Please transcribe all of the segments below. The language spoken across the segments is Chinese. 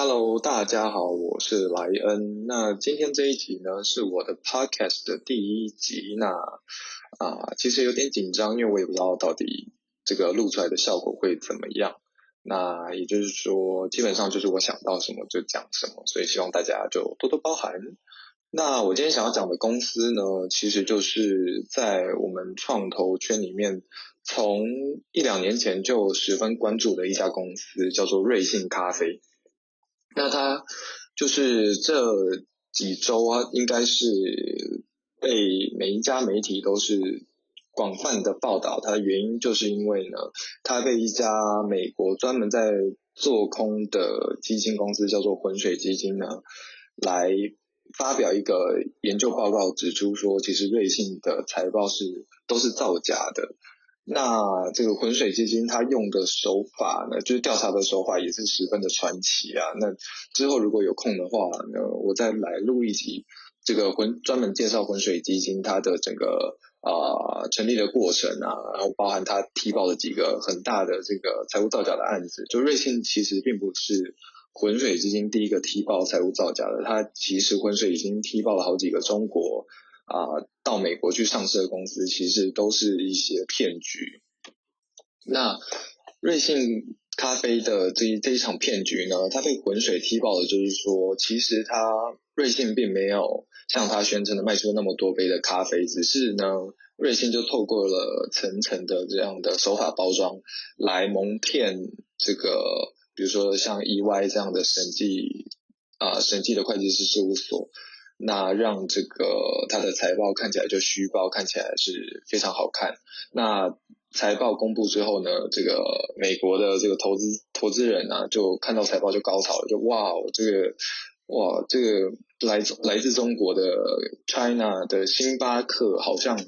Hello，大家好，我是莱恩。那今天这一集呢，是我的 Podcast 的第一集。那啊，其实有点紧张，因为我也不知道到底这个录出来的效果会怎么样。那也就是说，基本上就是我想到什么就讲什么，所以希望大家就多多包涵。那我今天想要讲的公司呢，其实就是在我们创投圈里面，从一两年前就十分关注的一家公司，叫做瑞幸咖啡。那他就是这几周啊，应该是被每一家媒体都是广泛的报道。它原因就是因为呢，它被一家美国专门在做空的基金公司叫做浑水基金呢，来发表一个研究报告，指出说，其实瑞幸的财报是都是造假的。那这个浑水基金它用的手法呢，就是调查的手法也是十分的传奇啊。那之后如果有空的话呢，我再来录一集这个浑专门介绍浑水基金它的整个啊成立的过程啊，然后包含它提报的几个很大的这个财务造假的案子。就瑞信其实并不是浑水基金第一个提报财务造假的，它其实浑水已经提报了好几个中国。啊，到美国去上市的公司，其实都是一些骗局。那瑞幸咖啡的这一这一场骗局呢，它被浑水踢爆的，就是说，其实它瑞幸并没有像它宣称的卖出那么多杯的咖啡，只是呢，瑞幸就透过了层层的这样的手法包装，来蒙骗这个，比如说像 EY 这样的审计啊审计的会计师事务所。那让这个它的财报看起来就虚报，看起来是非常好看。那财报公布之后呢，这个美国的这个投资投资人呢，就看到财报就高潮了，就哇，这个哇，这个来自来自中国的 China 的星巴克好像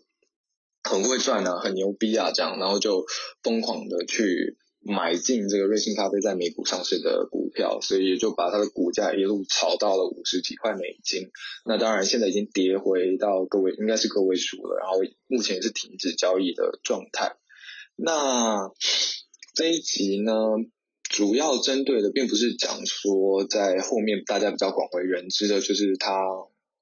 很会赚啊，很牛逼啊，这样，然后就疯狂的去。买进这个瑞幸咖啡在美股上市的股票，所以就把它的股价一路炒到了五十几块美金。那当然现在已经跌回到个位，应该是个位数了。然后目前是停止交易的状态。那这一集呢，主要针对的并不是讲说在后面大家比较广为人知的，就是它。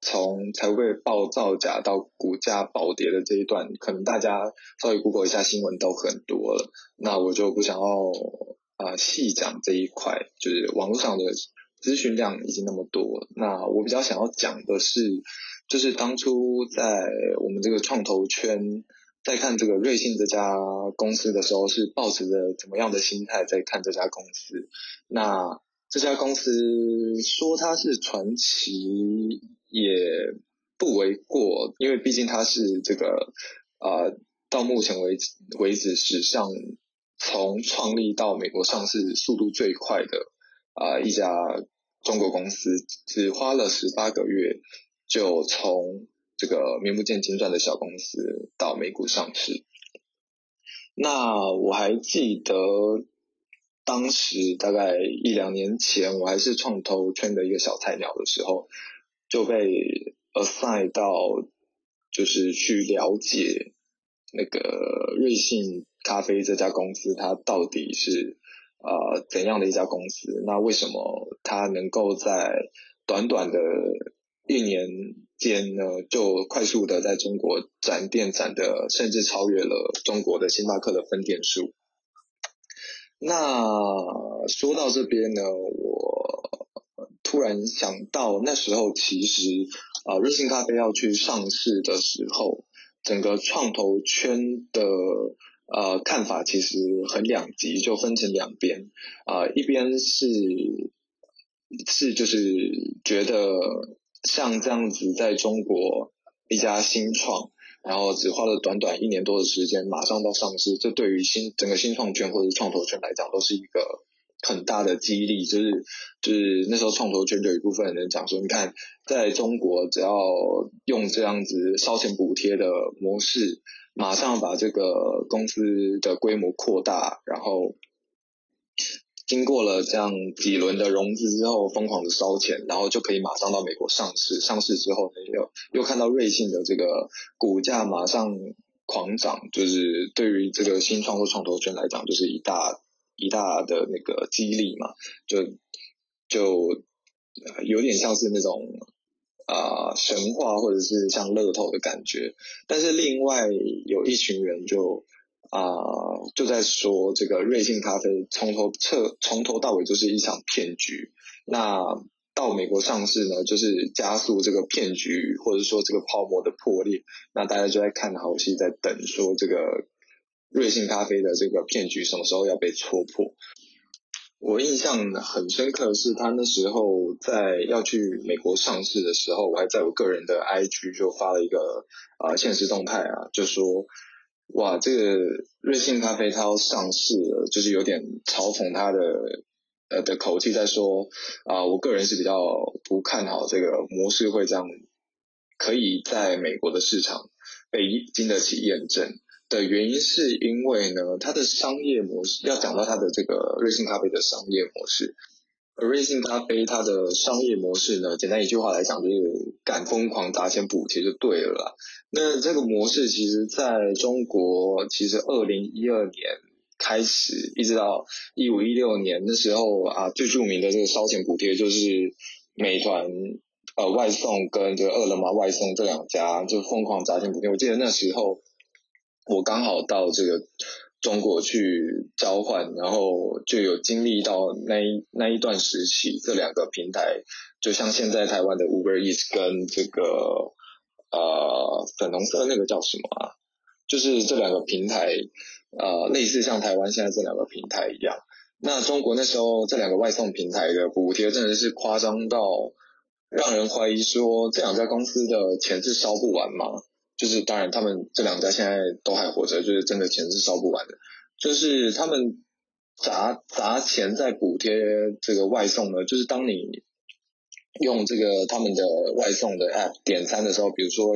从财务被爆造假到股价暴跌的这一段，可能大家稍微 Google 一下新闻都很多了。那我就不想要啊细讲这一块，就是网络上的咨询量已经那么多。那我比较想要讲的是，就是当初在我们这个创投圈在看这个瑞幸这家公司的时候，是抱持着怎么样的心态在看这家公司？那这家公司说它是传奇。也不为过，因为毕竟它是这个啊，到目前为止为止史上从创立到美国上市速度最快的啊一家中国公司，只花了十八个月就从这个名不见经传的小公司到美股上市。那我还记得当时大概一两年前，我还是创投圈的一个小菜鸟的时候。就被 assign 到，就是去了解那个瑞幸咖啡这家公司，它到底是呃怎样的一家公司？那为什么它能够在短短的一年间呢，就快速的在中国展店展的，甚至超越了中国的星巴克的分店数？那说到这边呢，我。突然想到，那时候其实啊，瑞幸咖啡要去上市的时候，整个创投圈的呃看法其实很两极，就分成两边啊，一边是是就是觉得像这样子在中国一家新创，然后只花了短短一年多的时间，马上到上市，这对于新整个新创圈或者创投圈来讲，都是一个。很大的激励，就是就是那时候创投圈就有一部分人讲说，你看在中国只要用这样子烧钱补贴的模式，马上把这个公司的规模扩大，然后经过了这样几轮的融资之后，疯狂的烧钱，然后就可以马上到美国上市。上市之后呢，又又看到瑞幸的这个股价马上狂涨，就是对于这个新创或创投圈来讲，就是一大。一大的那个激励嘛，就就有点像是那种啊神话或者是像乐透的感觉。但是另外有一群人就啊就在说这个瑞幸咖啡从头彻从头到尾就是一场骗局。那到美国上市呢，就是加速这个骗局或者说这个泡沫的破裂。那大家就在看好戏，在等说这个瑞幸咖啡的这个骗局什么时候要被戳破。我印象很深刻的是，他那时候在要去美国上市的时候，我还在我个人的 IG 就发了一个啊现实动态啊，就说哇，这个瑞幸咖啡它要上市了，就是有点嘲讽它的。呃的口气在说啊，我个人是比较不看好这个模式会这样，可以在美国的市场被经得起验证的原因，是因为呢，它的商业模式要讲到它的这个瑞幸咖啡的商业模式，瑞幸咖啡它的商业模式呢，简单一句话来讲就是敢疯狂砸钱补贴就对了啦。那这个模式其实在中国，其实二零一二年。开始一直到一五一六年的时候啊，最著名的这个烧钱补贴就是美团呃外送跟这个饿了么外送这两家就疯狂砸钱补贴。我记得那时候我刚好到这个中国去交换，然后就有经历到那一那一段时期，这两个平台就像现在台湾的 Uber Eats 跟这个呃粉红色那个叫什么啊？就是这两个平台。呃，类似像台湾现在这两个平台一样，那中国那时候这两个外送平台的补贴真的是夸张到让人怀疑说这两家公司的钱是烧不完吗？就是当然他们这两家现在都还活着，就是真的钱是烧不完的。就是他们砸砸钱在补贴这个外送呢，就是当你用这个他们的外送的 app 点餐的时候，比如说。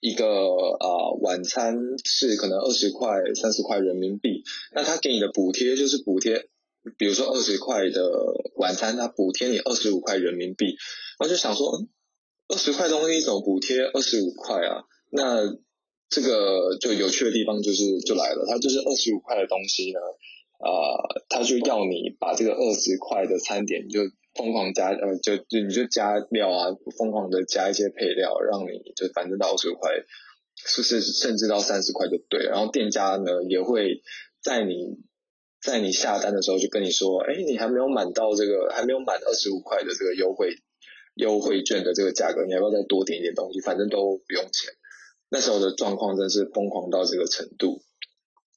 一个呃晚餐是可能二十块三十块人民币，那他给你的补贴就是补贴，比如说二十块的晚餐，他补贴你二十五块人民币，我就想说，二十块东西怎么补贴二十五块啊？那这个就有趣的地方就是就来了，他就是二十五块的东西呢，呃，他就要你把这个二十块的餐点就。疯狂加呃，就就你就加料啊，疯狂的加一些配料，让你就反正到二十五块，甚至甚至到三十块就对。然后店家呢也会在你在你下单的时候就跟你说，哎，你还没有满到这个还没有满二十五块的这个优惠优惠券的这个价格，你要不要再多点一点东西？反正都不用钱。那时候的状况真是疯狂到这个程度。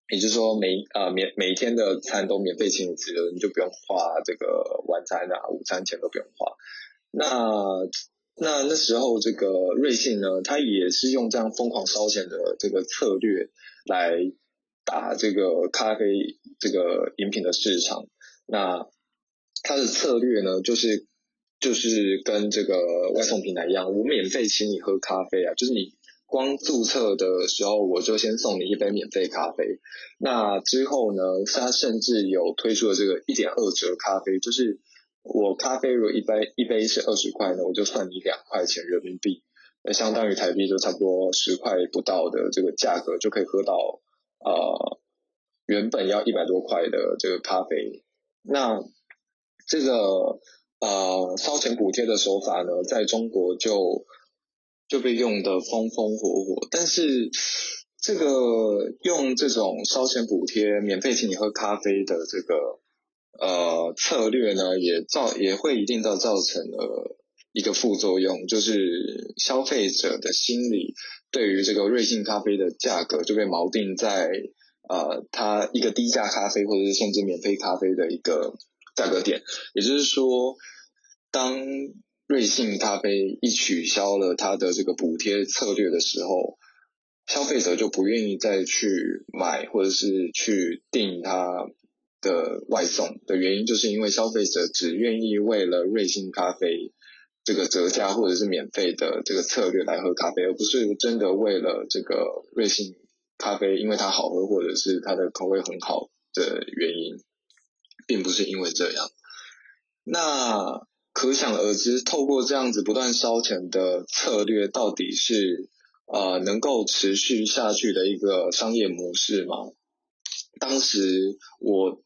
也就是说，每啊免每一天的餐都免费请你吃，你就不用花这个晚餐啊、午餐钱都不用花。那那那时候这个瑞幸呢，它也是用这样疯狂烧钱的这个策略来打这个咖啡这个饮品的市场。那它的策略呢，就是就是跟这个外送平台一样，我免费请你喝咖啡啊，就是你。光注册的时候，我就先送你一杯免费咖啡。那之后呢，他甚至有推出了这个一点二折咖啡，就是我咖啡如果一杯一杯是二十块呢，我就算你两块钱人民币，那相当于台币就差不多十块不到的这个价格，就可以喝到呃原本要一百多块的这个咖啡。那这个呃烧钱补贴的手法呢，在中国就。就被用的风风火火，但是这个用这种烧钱补贴、免费请你喝咖啡的这个呃策略呢，也造也会一定的造成了一个副作用，就是消费者的心理对于这个瑞幸咖啡的价格就被锚定在呃它一个低价咖啡或者是甚至免费咖啡的一个价格点，也就是说当。瑞幸咖啡一取消了它的这个补贴策略的时候，消费者就不愿意再去买或者是去订它的外送的原因，就是因为消费者只愿意为了瑞幸咖啡这个折价或者是免费的这个策略来喝咖啡，而不是真的为了这个瑞幸咖啡因为它好喝或者是它的口味很好的原因，并不是因为这样。那。可想而知，透过这样子不断烧钱的策略，到底是呃能够持续下去的一个商业模式吗？当时我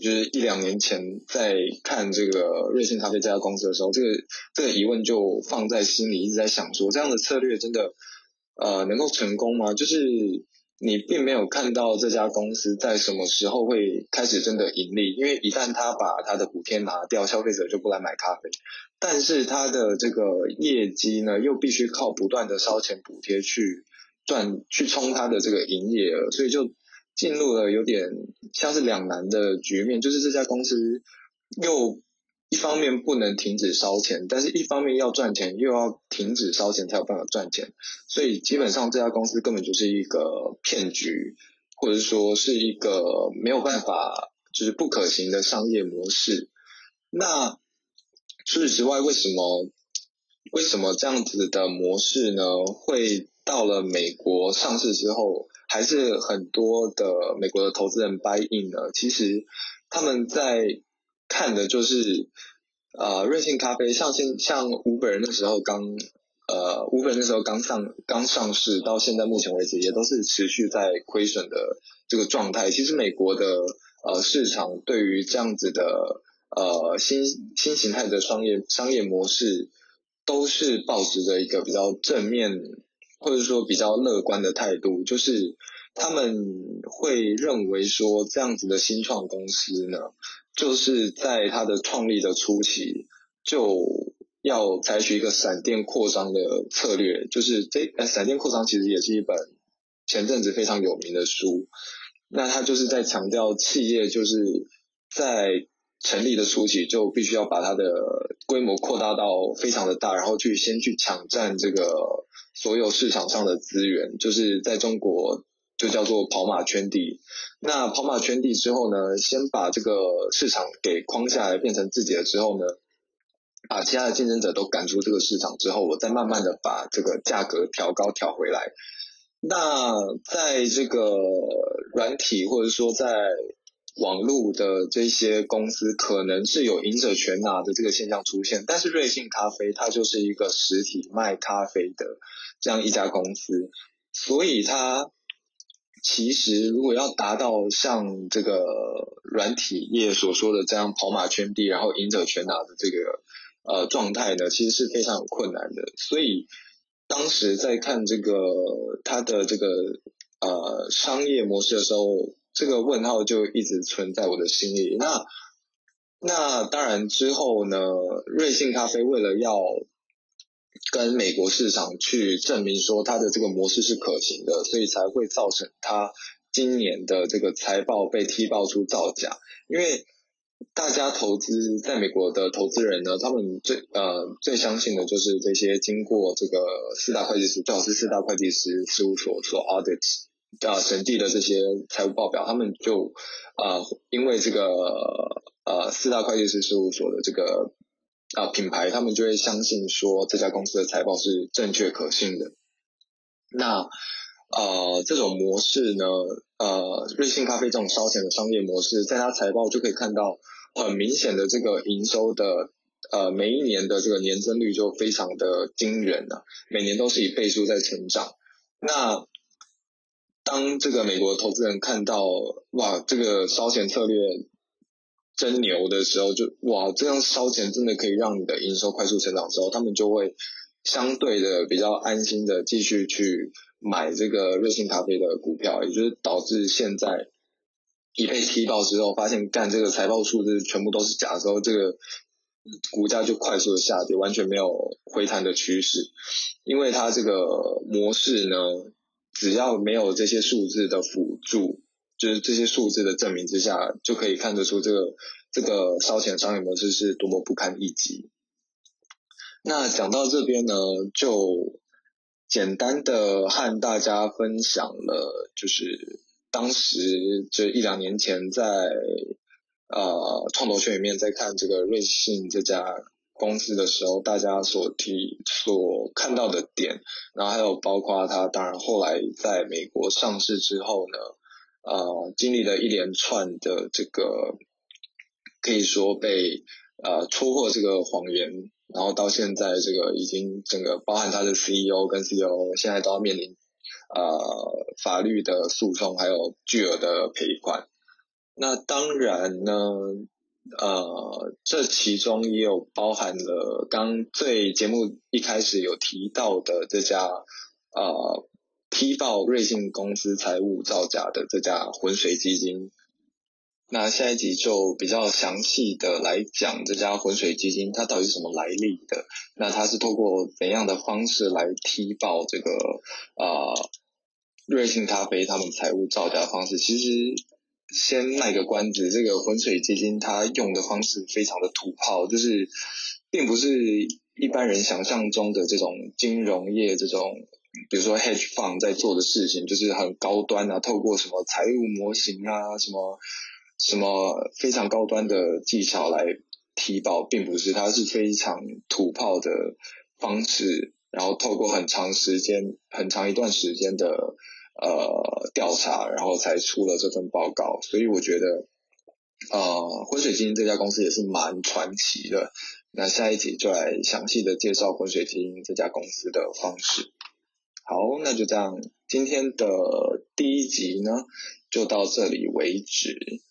就是一两年前在看这个瑞幸咖啡这家公司的时候，这个这个疑问就放在心里，一直在想说，这样的策略真的呃能够成功吗？就是你并没有看到这家公司在什么时候会开始真的盈利，因为一旦他把他的补贴拿掉，消费者就不来买咖啡。但是他的这个业绩呢，又必须靠不断的烧钱补贴去赚，去冲他的这个营业额，所以就。进入了有点像是两难的局面，就是这家公司又一方面不能停止烧钱，但是一方面要赚钱，又要停止烧钱才有办法赚钱，所以基本上这家公司根本就是一个骗局，或者说是一个没有办法就是不可行的商业模式。那除此之外，为什么为什么这样子的模式呢？会到了美国上市之后？还是很多的美国的投资人 buy in 呢。其实他们在看的就是，呃，瑞幸咖啡像现像 Uber 那时候刚，呃，Uber 那时候刚上刚上市，到现在目前为止也都是持续在亏损的这个状态。其实美国的呃市场对于这样子的呃新新形态的商业商业模式，都是保持着一个比较正面。或者说比较乐观的态度，就是他们会认为说这样子的新创公司呢，就是在它的创立的初期就要采取一个闪电扩张的策略，就是这呃闪电扩张其实也是一本前阵子非常有名的书，那他就是在强调企业就是在。成立的初期就必须要把它的规模扩大到非常的大，然后去先去抢占这个所有市场上的资源，就是在中国就叫做跑马圈地。那跑马圈地之后呢，先把这个市场给框下来，变成自己的之后呢，把其他的竞争者都赶出这个市场之后，我再慢慢的把这个价格调高调回来。那在这个软体或者说在网络的这些公司可能是有赢者全拿的这个现象出现，但是瑞幸咖啡它就是一个实体卖咖啡的这样一家公司，所以它其实如果要达到像这个软体业所说的这样跑马圈地，然后赢者全拿的这个呃状态呢，其实是非常困难的。所以当时在看这个它的这个呃商业模式的时候。这个问号就一直存在我的心里。那那当然之后呢，瑞幸咖啡为了要跟美国市场去证明说它的这个模式是可行的，所以才会造成它今年的这个财报被踢爆出造假。因为大家投资在美国的投资人呢，他们最呃最相信的就是这些经过这个四大会计师，最好是四大会计师事务所所 audit。啊，审计的这些财务报表，他们就啊，因为这个呃四大会计师事务所的这个啊品牌，他们就会相信说这家公司的财报是正确可信的。那呃这种模式呢，呃瑞幸咖啡这种烧钱的商业模式，在它财报就可以看到很明显的这个营收的呃每一年的这个年增率就非常的惊人啊，每年都是以倍数在成长。那当这个美国投资人看到哇，这个烧钱策略真牛的时候，就哇，这样烧钱真的可以让你的营收快速成长之后，他们就会相对的比较安心的继续去买这个瑞幸咖啡的股票，也就是导致现在一被踢爆之后，发现干这个财报数字全部都是假之后，这个股价就快速的下跌，完全没有回弹的趋势，因为它这个模式呢。只要没有这些数字的辅助，就是这些数字的证明之下，就可以看得出这个这个烧钱商业模式是多么不堪一击。那讲到这边呢，就简单的和大家分享了，就是当时这一两年前在呃创投圈里面在看这个瑞幸这家。公司的时候，大家所提所看到的点，然后还有包括它，当然后来在美国上市之后呢，呃，经历了一连串的这个可以说被呃戳破这个谎言，然后到现在这个已经整个包含他的 CEO 跟 CEO 现在都要面临呃法律的诉讼，还有巨额的赔款。那当然呢，呃，这其中也有包含了刚最节目一开始有提到的这家呃踢爆瑞信公司财务造假的这家浑水基金。那下一集就比较详细的来讲这家浑水基金它到底什么来历的，那它是透过怎样的方式来踢爆这个呃瑞幸咖啡他们财务造假的方式？其实先卖个关子，这个浑水基金它用的方式非常的土炮，就是并不是一般人想象中的这种金融业这种，比如说 hedge fund 在做的事情，就是很高端啊，透过什么财务模型啊，什么。什么非常高端的技巧来提报，并不是，它是非常土炮的方式，然后透过很长时间、很长一段时间的呃调查，然后才出了这份报告。所以我觉得，呃，浑水基金这家公司也是蛮传奇的。那下一集就来详细的介绍浑水基金这家公司的方式。好，那就这样，今天的第一集呢，就到这里为止。